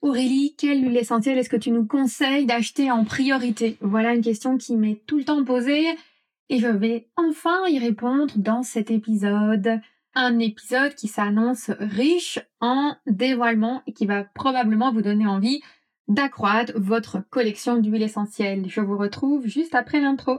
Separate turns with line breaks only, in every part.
Aurélie, quelle huile essentielle est-ce que tu nous conseilles d'acheter en priorité? Voilà une question qui m'est tout le temps posée et je vais enfin y répondre dans cet épisode. Un épisode qui s'annonce riche en dévoilements et qui va probablement vous donner envie d'accroître votre collection d'huile essentielle. Je vous retrouve juste après l'intro.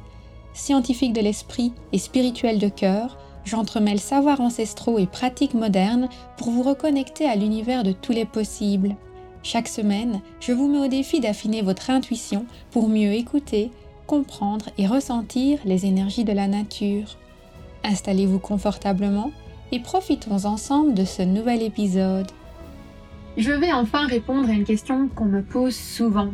scientifique de l'esprit et spirituel de cœur, j'entremêle savoirs ancestraux et pratiques modernes pour vous reconnecter à l'univers de tous les possibles. Chaque semaine, je vous mets au défi d'affiner votre intuition pour mieux écouter, comprendre et ressentir les énergies de la nature. Installez-vous confortablement et profitons ensemble de ce nouvel épisode.
Je vais enfin répondre à une question qu'on me pose souvent.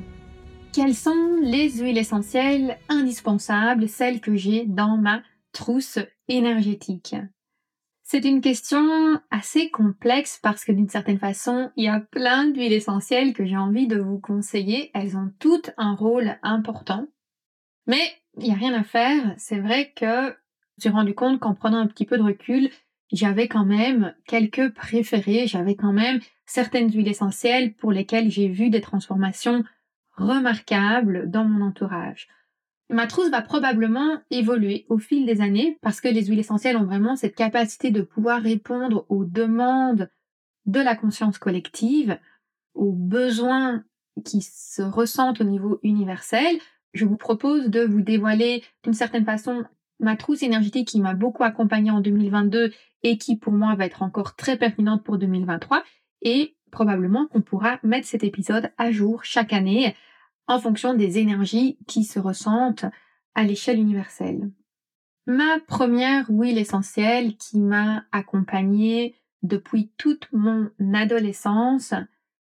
Quelles sont les huiles essentielles indispensables, celles que j'ai dans ma trousse énergétique? C'est une question assez complexe parce que d'une certaine façon, il y a plein d'huiles essentielles que j'ai envie de vous conseiller. Elles ont toutes un rôle important. Mais il n'y a rien à faire. C'est vrai que j'ai rendu compte qu'en prenant un petit peu de recul, j'avais quand même quelques préférés, j'avais quand même certaines huiles essentielles pour lesquelles j'ai vu des transformations remarquable dans mon entourage. Ma trousse va probablement évoluer au fil des années parce que les huiles essentielles ont vraiment cette capacité de pouvoir répondre aux demandes de la conscience collective, aux besoins qui se ressentent au niveau universel. Je vous propose de vous dévoiler d'une certaine façon ma trousse énergétique qui m'a beaucoup accompagnée en 2022 et qui pour moi va être encore très pertinente pour 2023 et probablement qu'on pourra mettre cet épisode à jour chaque année en fonction des énergies qui se ressentent à l'échelle universelle. Ma première huile essentielle qui m'a accompagnée depuis toute mon adolescence,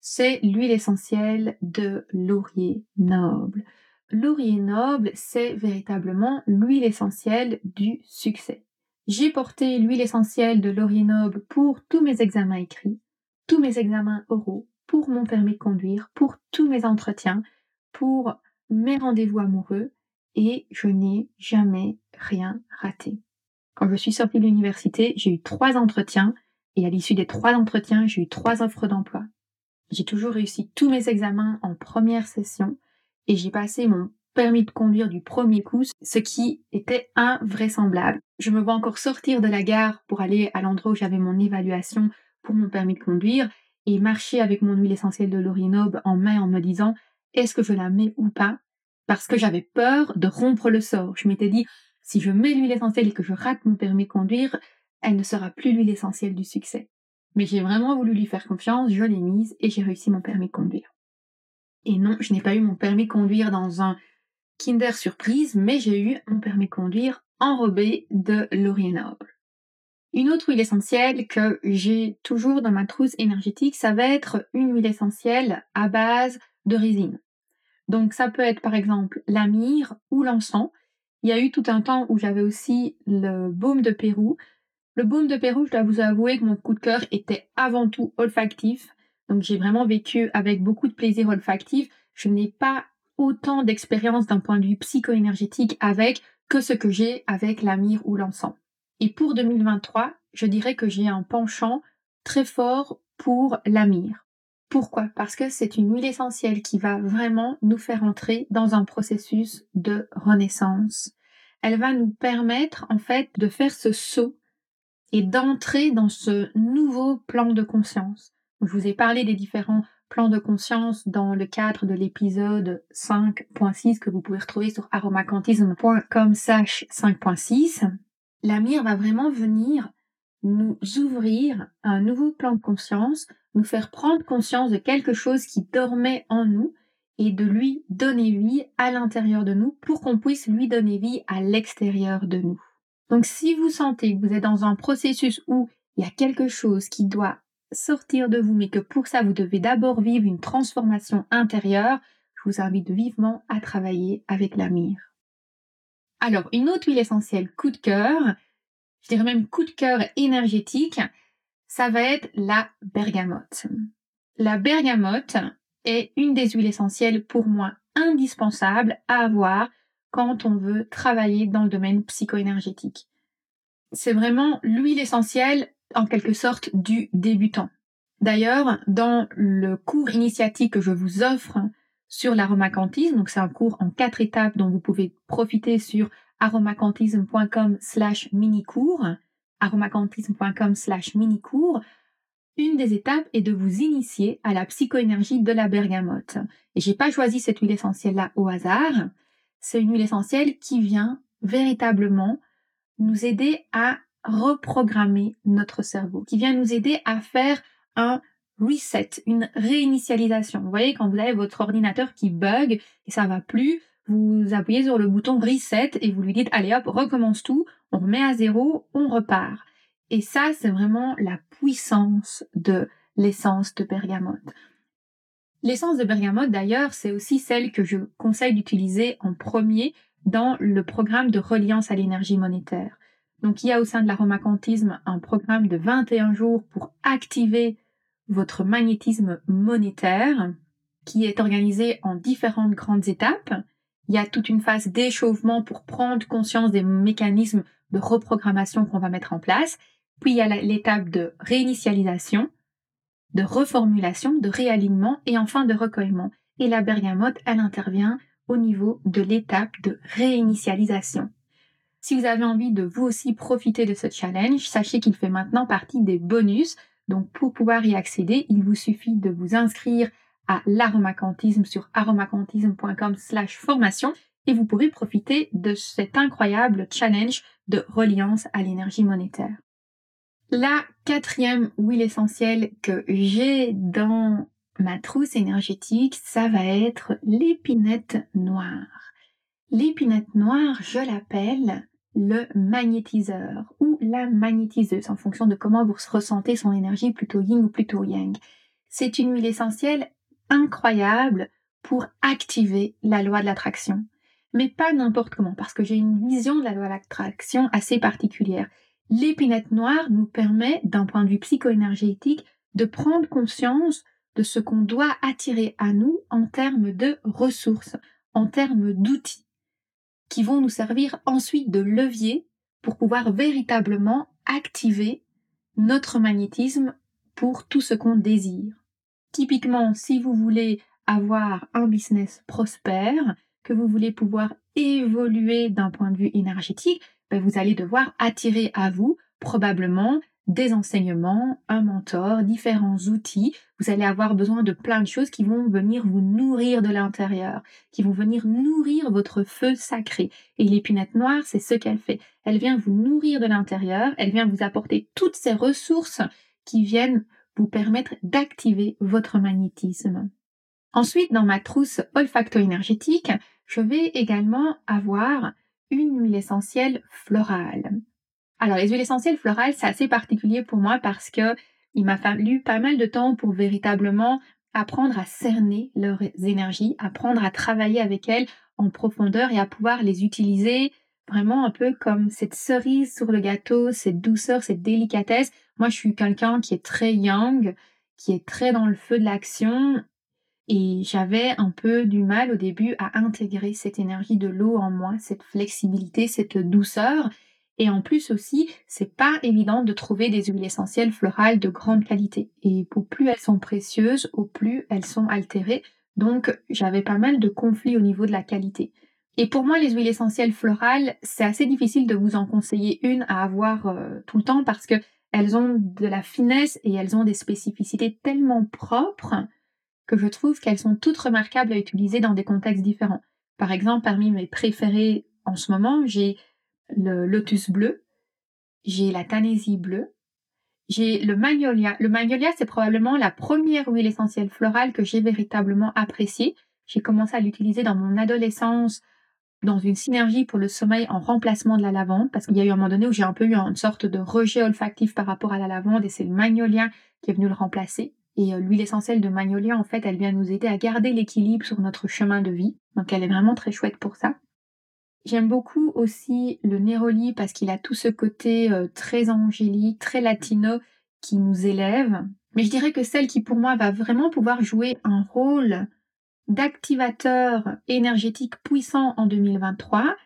c'est l'huile essentielle de laurier noble. Laurier noble, c'est véritablement l'huile essentielle du succès. J'ai porté l'huile essentielle de laurier noble pour tous mes examens écrits, tous mes examens oraux, pour mon permis de conduire, pour tous mes entretiens, pour mes rendez-vous amoureux et je n'ai jamais rien raté. Quand je suis sortie de l'université, j'ai eu trois entretiens et à l'issue des trois entretiens, j'ai eu trois offres d'emploi. J'ai toujours réussi tous mes examens en première session et j'ai passé mon permis de conduire du premier coup, ce qui était invraisemblable. Je me vois encore sortir de la gare pour aller à l'endroit où j'avais mon évaluation pour mon permis de conduire et marcher avec mon huile essentielle de l'orinobe en main en me disant est-ce que je la mets ou pas Parce que j'avais peur de rompre le sort. Je m'étais dit, si je mets l'huile essentielle et que je rate mon permis de conduire, elle ne sera plus l'huile essentielle du succès. Mais j'ai vraiment voulu lui faire confiance, je l'ai mise et j'ai réussi mon permis de conduire. Et non, je n'ai pas eu mon permis de conduire dans un Kinder Surprise, mais j'ai eu mon permis de conduire enrobé de laurier noble. Une autre huile essentielle que j'ai toujours dans ma trousse énergétique, ça va être une huile essentielle à base de résine. Donc ça peut être par exemple la myrrhe ou l'encens. Il y a eu tout un temps où j'avais aussi le baume de Pérou. Le baume de Pérou, je dois vous avouer que mon coup de cœur était avant tout olfactif. Donc j'ai vraiment vécu avec beaucoup de plaisir olfactif. Je n'ai pas autant d'expérience d'un point de vue psycho-énergétique avec que ce que j'ai avec la myrrhe ou l'encens. Et pour 2023, je dirais que j'ai un penchant très fort pour la myrrhe. Pourquoi? Parce que c'est une huile essentielle qui va vraiment nous faire entrer dans un processus de renaissance. Elle va nous permettre en fait de faire ce saut et d'entrer dans ce nouveau plan de conscience. Je vous ai parlé des différents plans de conscience dans le cadre de l'épisode 5.6 que vous pouvez retrouver sur aromacantisme.com 5.6. La mire va vraiment venir nous ouvrir un nouveau plan de conscience, nous faire prendre conscience de quelque chose qui dormait en nous et de lui donner vie à l'intérieur de nous pour qu'on puisse lui donner vie à l'extérieur de nous. Donc si vous sentez que vous êtes dans un processus où il y a quelque chose qui doit sortir de vous, mais que pour ça vous devez d'abord vivre une transformation intérieure, je vous invite vivement à travailler avec la mire. Alors, une autre huile essentielle coup de cœur, je dirais même coup de cœur énergétique, ça va être la bergamote. La bergamote est une des huiles essentielles pour moi indispensables à avoir quand on veut travailler dans le domaine psycho-énergétique. C'est vraiment l'huile essentielle en quelque sorte du débutant. D'ailleurs, dans le cours initiatique que je vous offre sur l'aromacantisme, donc c'est un cours en quatre étapes dont vous pouvez profiter sur aromacantisme.com slash mini-cours, aromacantisme.com slash mini-cours, une des étapes est de vous initier à la psychoénergie de la bergamote. Et j'ai pas choisi cette huile essentielle là au hasard. C'est une huile essentielle qui vient véritablement nous aider à reprogrammer notre cerveau, qui vient nous aider à faire un reset, une réinitialisation. Vous voyez, quand vous avez votre ordinateur qui bug et ça va plus, vous appuyez sur le bouton reset et vous lui dites allez hop, recommence tout, on remet à zéro, on repart. Et ça, c'est vraiment la puissance de l'essence de bergamote. L'essence de bergamote, d'ailleurs, c'est aussi celle que je conseille d'utiliser en premier dans le programme de reliance à l'énergie monétaire. Donc il y a au sein de l'aromacantisme un programme de 21 jours pour activer votre magnétisme monétaire qui est organisé en différentes grandes étapes. Il y a toute une phase d'échauffement pour prendre conscience des mécanismes de reprogrammation qu'on va mettre en place. Puis il y a l'étape de réinitialisation, de reformulation, de réalignement et enfin de recueillement. Et la bergamote, elle intervient au niveau de l'étape de réinitialisation. Si vous avez envie de vous aussi profiter de ce challenge, sachez qu'il fait maintenant partie des bonus. Donc pour pouvoir y accéder, il vous suffit de vous inscrire à l'aromacantisme sur aromacantisme.com slash formation et vous pourrez profiter de cet incroyable challenge de reliance à l'énergie monétaire. La quatrième huile essentielle que j'ai dans ma trousse énergétique, ça va être l'épinette noire. L'épinette noire, je l'appelle le magnétiseur ou la magnétiseuse en fonction de comment vous ressentez son énergie plutôt yin ou plutôt yang. C'est une huile essentielle incroyable pour activer la loi de l'attraction. Mais pas n'importe comment, parce que j'ai une vision de la loi de l'attraction assez particulière. L'épinette noire nous permet, d'un point de vue psycho-énergétique, de prendre conscience de ce qu'on doit attirer à nous en termes de ressources, en termes d'outils qui vont nous servir ensuite de levier pour pouvoir véritablement activer notre magnétisme pour tout ce qu'on désire. Typiquement, si vous voulez avoir un business prospère, que vous voulez pouvoir évoluer d'un point de vue énergétique, ben vous allez devoir attirer à vous probablement des enseignements, un mentor, différents outils. Vous allez avoir besoin de plein de choses qui vont venir vous nourrir de l'intérieur, qui vont venir nourrir votre feu sacré. Et l'épinette noire, c'est ce qu'elle fait. Elle vient vous nourrir de l'intérieur, elle vient vous apporter toutes ces ressources qui viennent vous permettre d'activer votre magnétisme. Ensuite, dans ma trousse olfacto-énergétique, je vais également avoir une huile essentielle florale. Alors, les huiles essentielles florales, c'est assez particulier pour moi parce que il m'a fallu pas mal de temps pour véritablement apprendre à cerner leurs énergies, apprendre à travailler avec elles en profondeur et à pouvoir les utiliser vraiment un peu comme cette cerise sur le gâteau, cette douceur, cette délicatesse. Moi, je suis quelqu'un qui est très young, qui est très dans le feu de l'action et j'avais un peu du mal au début à intégrer cette énergie de l'eau en moi, cette flexibilité, cette douceur. Et en plus aussi, c'est pas évident de trouver des huiles essentielles florales de grande qualité. Et au plus elles sont précieuses, au plus elles sont altérées. Donc j'avais pas mal de conflits au niveau de la qualité. Et pour moi, les huiles essentielles florales, c'est assez difficile de vous en conseiller une à avoir euh, tout le temps parce que elles ont de la finesse et elles ont des spécificités tellement propres que je trouve qu'elles sont toutes remarquables à utiliser dans des contextes différents. Par exemple, parmi mes préférées en ce moment, j'ai le lotus bleu, j'ai la tanésie bleue, j'ai le magnolia. Le magnolia, c'est probablement la première huile essentielle florale que j'ai véritablement appréciée J'ai commencé à l'utiliser dans mon adolescence dans une synergie pour le sommeil en remplacement de la lavande, parce qu'il y a eu un moment donné où j'ai un peu eu une sorte de rejet olfactif par rapport à la lavande, et c'est le magnolia qui est venu le remplacer. Et euh, l'huile essentielle de magnolia, en fait, elle vient nous aider à garder l'équilibre sur notre chemin de vie. Donc elle est vraiment très chouette pour ça. J'aime beaucoup aussi le Neroli parce qu'il a tout ce côté euh, très angélique, très latino qui nous élève. Mais je dirais que celle qui pour moi va vraiment pouvoir jouer un rôle d'activateur énergétique puissant en 2023,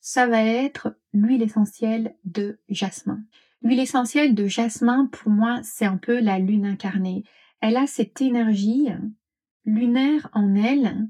ça va être l'huile essentielle de jasmin. L'huile essentielle de jasmin, pour moi, c'est un peu la lune incarnée. Elle a cette énergie lunaire en elle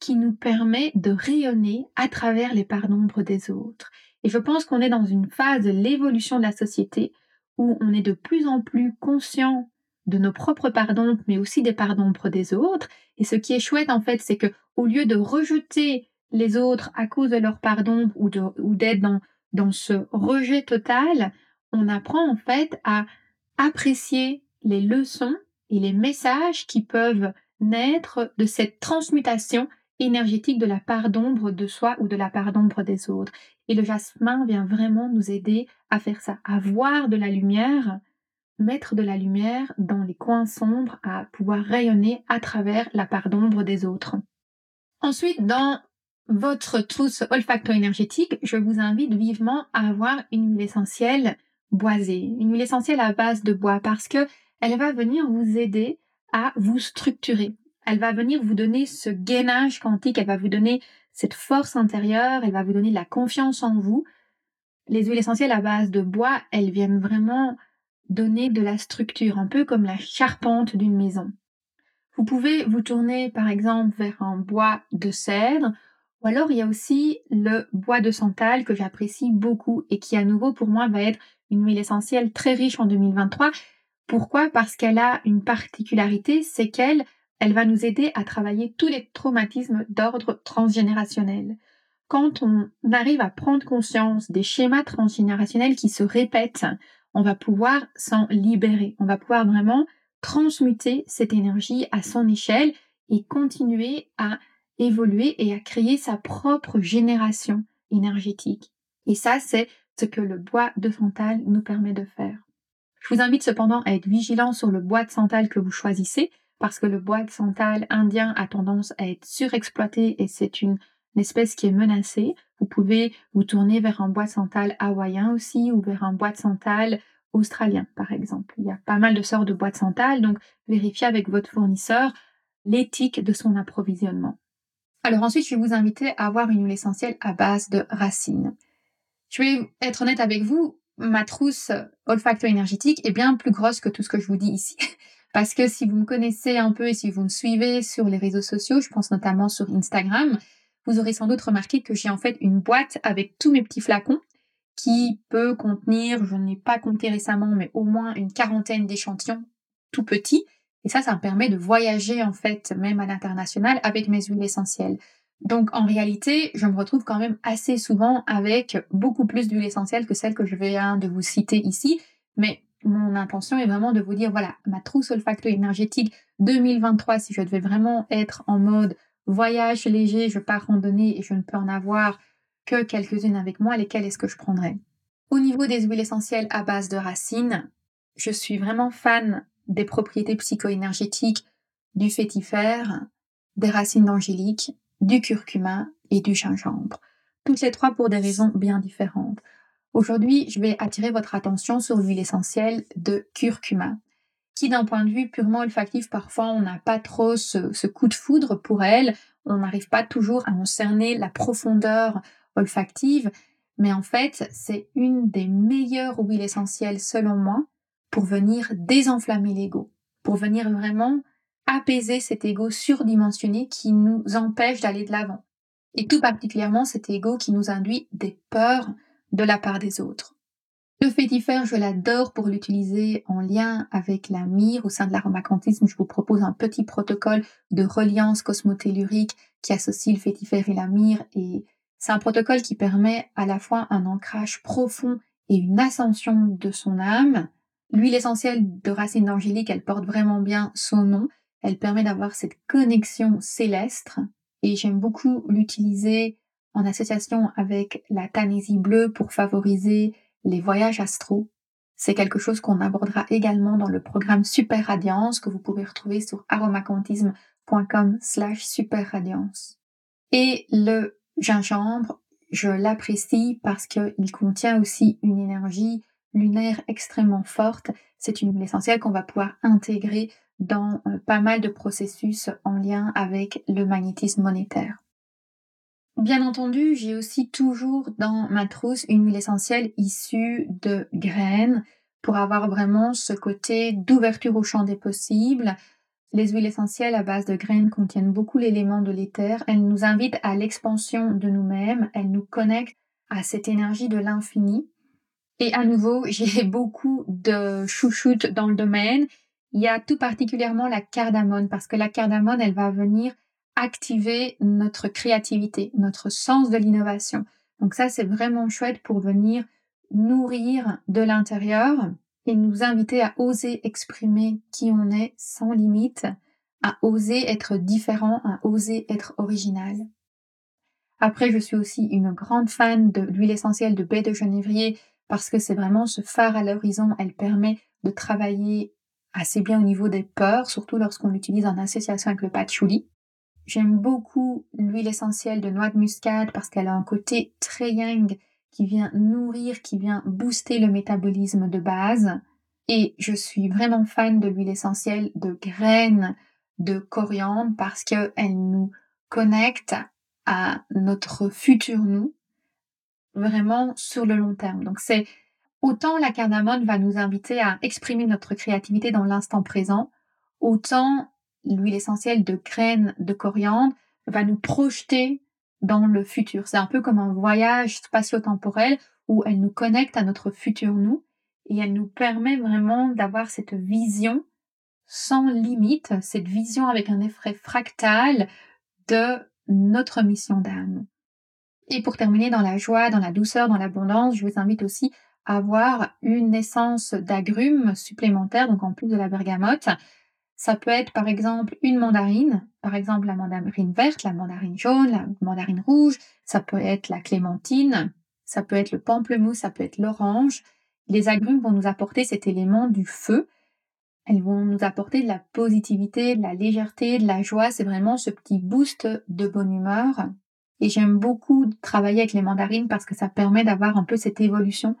qui nous permet de rayonner à travers les parts d'ombre des autres. Et je pense qu'on est dans une phase de l'évolution de la société où on est de plus en plus conscient de nos propres d'ombre, mais aussi des parts d'ombre des autres. Et ce qui est chouette, en fait, c'est que au lieu de rejeter les autres à cause de leur part d'ombre ou d'être dans, dans ce rejet total, on apprend en fait à apprécier les leçons et les messages qui peuvent naître de cette transmutation énergétique de la part d'ombre de soi ou de la part d'ombre des autres. Et le jasmin vient vraiment nous aider à faire ça, à voir de la lumière mettre de la lumière dans les coins sombres, à pouvoir rayonner à travers la part d'ombre des autres. Ensuite, dans votre trousse olfacto-énergétique, je vous invite vivement à avoir une huile essentielle boisée, une huile essentielle à base de bois, parce que elle va venir vous aider à vous structurer. Elle va venir vous donner ce gainage quantique, elle va vous donner cette force intérieure, elle va vous donner de la confiance en vous. Les huiles essentielles à base de bois, elles viennent vraiment donner de la structure, un peu comme la charpente d'une maison. Vous pouvez vous tourner par exemple vers un bois de cèdre, ou alors il y a aussi le bois de santal que j'apprécie beaucoup et qui à nouveau pour moi va être une huile essentielle très riche en 2023. Pourquoi? Parce qu'elle a une particularité, c'est qu'elle elle va nous aider à travailler tous les traumatismes d'ordre transgénérationnel. Quand on arrive à prendre conscience des schémas transgénérationnels qui se répètent on va pouvoir s'en libérer. On va pouvoir vraiment transmuter cette énergie à son échelle et continuer à évoluer et à créer sa propre génération énergétique. Et ça, c'est ce que le bois de santal nous permet de faire. Je vous invite cependant à être vigilant sur le bois de santal que vous choisissez parce que le bois de santal indien a tendance à être surexploité et c'est une, espèce qui est menacée. Vous pouvez vous tourner vers un bois de santal hawaïen aussi ou vers un bois de santal australien, par exemple. Il y a pas mal de sortes de bois de santal, donc vérifiez avec votre fournisseur l'éthique de son approvisionnement. Alors ensuite, je vais vous inviter à avoir une huile essentielle à base de racines. Je vais être honnête avec vous, ma trousse olfacto-énergétique est bien plus grosse que tout ce que je vous dis ici. Parce que si vous me connaissez un peu et si vous me suivez sur les réseaux sociaux, je pense notamment sur Instagram, vous aurez sans doute remarqué que j'ai en fait une boîte avec tous mes petits flacons qui peut contenir, je n'ai pas compté récemment, mais au moins une quarantaine d'échantillons tout petits. Et ça, ça me permet de voyager en fait, même à l'international, avec mes huiles essentielles. Donc en réalité, je me retrouve quand même assez souvent avec beaucoup plus d'huiles essentielles que celles que je viens de vous citer ici. Mais mon intention est vraiment de vous dire, voilà, ma trousse olfacto-énergétique 2023, si je devais vraiment être en mode voyage léger, je pars randonnée et je ne peux en avoir que quelques-unes avec moi, lesquelles est-ce que je prendrais? Au niveau des huiles essentielles à base de racines, je suis vraiment fan des propriétés psycho-énergétiques du fétifère, des racines d'angélique, du curcuma et du gingembre. Toutes les trois pour des raisons bien différentes. Aujourd'hui, je vais attirer votre attention sur l'huile essentielle de curcuma, qui d'un point de vue purement olfactif, parfois on n'a pas trop ce, coup de foudre pour elle, on n'arrive pas toujours à en cerner la profondeur olfactive, mais en fait, c'est une des meilleures huiles essentielles selon moi pour venir désenflammer l'ego, pour venir vraiment apaiser cet ego surdimensionné qui nous empêche d'aller de l'avant. Et tout particulièrement cet ego qui nous induit des peurs de la part des autres. Le fétifère, je l'adore pour l'utiliser en lien avec la myrrhe. Au sein de l'aromacantisme, je vous propose un petit protocole de reliance cosmotellurique qui associe le fétifère et la myrrhe et c'est un protocole qui permet à la fois un ancrage profond et une ascension de son âme. L'huile essentielle de racine d'angélique, elle porte vraiment bien son nom. Elle permet d'avoir cette connexion céleste et j'aime beaucoup l'utiliser en association avec la Tanésie bleue pour favoriser les voyages astro. C'est quelque chose qu'on abordera également dans le programme Super Radiance que vous pouvez retrouver sur aromacantisme.com slash superradiance. Et le gingembre, je l'apprécie parce qu'il contient aussi une énergie lunaire extrêmement forte. C'est une huile essentielle qu'on va pouvoir intégrer dans euh, pas mal de processus en lien avec le magnétisme monétaire. Bien entendu, j'ai aussi toujours dans ma trousse une huile essentielle issue de graines pour avoir vraiment ce côté d'ouverture au champ des possibles. Les huiles essentielles à base de graines contiennent beaucoup l'élément de l'éther. Elles nous invitent à l'expansion de nous-mêmes. Elles nous connectent à cette énergie de l'infini. Et à nouveau, j'ai beaucoup de chouchoutes dans le domaine. Il y a tout particulièrement la cardamone parce que la cardamone, elle va venir activer notre créativité, notre sens de l'innovation. Donc ça, c'est vraiment chouette pour venir nourrir de l'intérieur et nous inviter à oser exprimer qui on est sans limite, à oser être différent, à oser être original. Après, je suis aussi une grande fan de l'huile essentielle de baie de genévrier parce que c'est vraiment ce phare à l'horizon. Elle permet de travailler assez bien au niveau des peurs, surtout lorsqu'on l'utilise en association avec le patchouli. J'aime beaucoup l'huile essentielle de noix de muscade parce qu'elle a un côté très yang qui vient nourrir, qui vient booster le métabolisme de base. Et je suis vraiment fan de l'huile essentielle de graines de coriandre parce qu'elle nous connecte à notre futur nous vraiment sur le long terme. Donc c'est autant la cardamone va nous inviter à exprimer notre créativité dans l'instant présent, autant l'huile essentielle de graines de coriandre va nous projeter dans le futur. C'est un peu comme un voyage spatio-temporel où elle nous connecte à notre futur nous et elle nous permet vraiment d'avoir cette vision sans limite, cette vision avec un effet fractal de notre mission d'âme. Et pour terminer dans la joie, dans la douceur, dans l'abondance, je vous invite aussi à avoir une essence d'agrumes supplémentaire, donc en plus de la bergamote, ça peut être par exemple une mandarine, par exemple la mandarine verte, la mandarine jaune, la mandarine rouge, ça peut être la clémentine, ça peut être le pamplemousse, ça peut être l'orange. Les agrumes vont nous apporter cet élément du feu. Elles vont nous apporter de la positivité, de la légèreté, de la joie. C'est vraiment ce petit boost de bonne humeur. Et j'aime beaucoup travailler avec les mandarines parce que ça permet d'avoir un peu cette évolution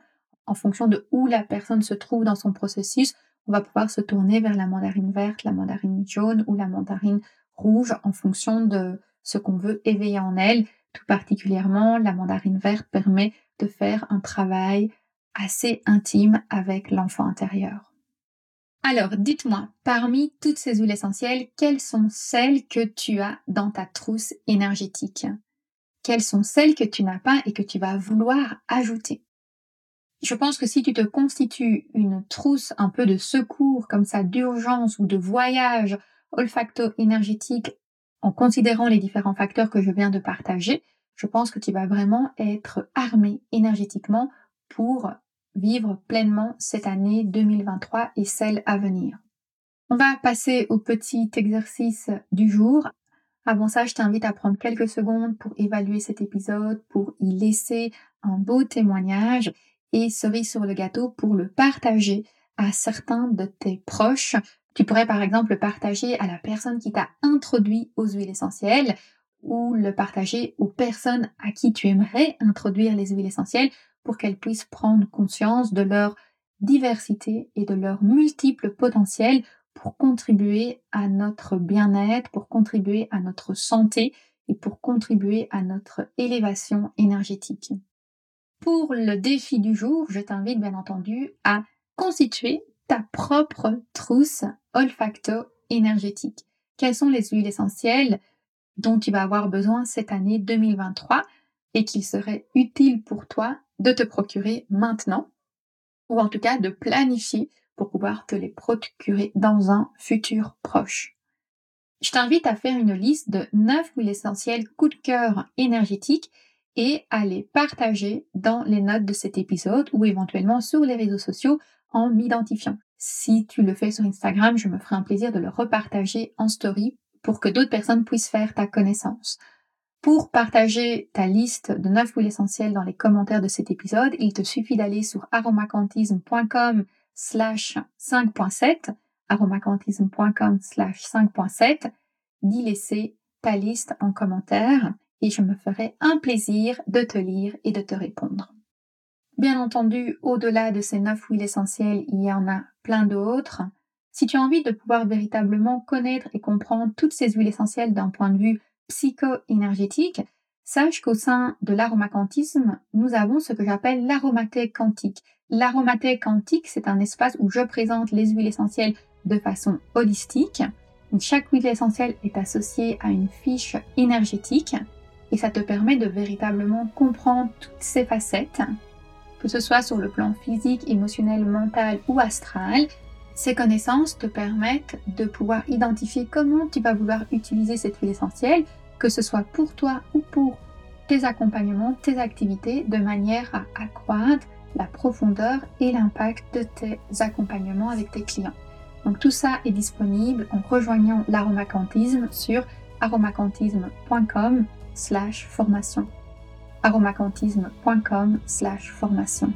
en fonction de où la personne se trouve dans son processus on va pouvoir se tourner vers la mandarine verte, la mandarine jaune ou la mandarine rouge en fonction de ce qu'on veut éveiller en elle. Tout particulièrement, la mandarine verte permet de faire un travail assez intime avec l'enfant intérieur. Alors, dites-moi, parmi toutes ces huiles essentielles, quelles sont celles que tu as dans ta trousse énergétique? Quelles sont celles que tu n'as pas et que tu vas vouloir ajouter? Je pense que si tu te constitues une trousse un peu de secours comme ça d'urgence ou de voyage olfacto-énergétique en considérant les différents facteurs que je viens de partager, je pense que tu vas vraiment être armé énergétiquement pour vivre pleinement cette année 2023 et celle à venir. On va passer au petit exercice du jour. Avant ça, je t'invite à prendre quelques secondes pour évaluer cet épisode, pour y laisser un beau témoignage et cerise sur le gâteau pour le partager à certains de tes proches. Tu pourrais par exemple le partager à la personne qui t'a introduit aux huiles essentielles ou le partager aux personnes à qui tu aimerais introduire les huiles essentielles pour qu'elles puissent prendre conscience de leur diversité et de leur multiples potentiels pour contribuer à notre bien-être, pour contribuer à notre santé et pour contribuer à notre élévation énergétique. Pour le défi du jour, je t'invite bien entendu à constituer ta propre trousse olfacto-énergétique. Quelles sont les huiles essentielles dont tu vas avoir besoin cette année 2023 et qu'il serait utile pour toi de te procurer maintenant ou en tout cas de planifier pour pouvoir te les procurer dans un futur proche? Je t'invite à faire une liste de 9 huiles essentielles coup de cœur énergétiques et à les partager dans les notes de cet épisode ou éventuellement sur les réseaux sociaux en m'identifiant. Si tu le fais sur Instagram, je me ferai un plaisir de le repartager en story pour que d'autres personnes puissent faire ta connaissance. Pour partager ta liste de 9 huiles essentielles dans les commentaires de cet épisode, il te suffit d'aller sur aromacantisme.com slash 5.7 aromacantisme.com slash 5.7 d'y laisser ta liste en commentaire et je me ferai un plaisir de te lire et de te répondre. Bien entendu, au-delà de ces neuf huiles essentielles, il y en a plein d'autres. Si tu as envie de pouvoir véritablement connaître et comprendre toutes ces huiles essentielles d'un point de vue psycho-énergétique, sache qu'au sein de l'aromacantisme, nous avons ce que j'appelle l'aromathèque quantique. L'aromathèque quantique, c'est un espace où je présente les huiles essentielles de façon holistique. chaque huile essentielle est associée à une fiche énergétique et ça te permet de véritablement comprendre toutes ces facettes, que ce soit sur le plan physique, émotionnel, mental ou astral. Ces connaissances te permettent de pouvoir identifier comment tu vas vouloir utiliser cette huile essentielle, que ce soit pour toi ou pour tes accompagnements, tes activités, de manière à accroître la profondeur et l'impact de tes accompagnements avec tes clients. Donc tout ça est disponible en rejoignant l'aromacantisme sur aromacantisme.com slash formation aromacantisme.com slash formation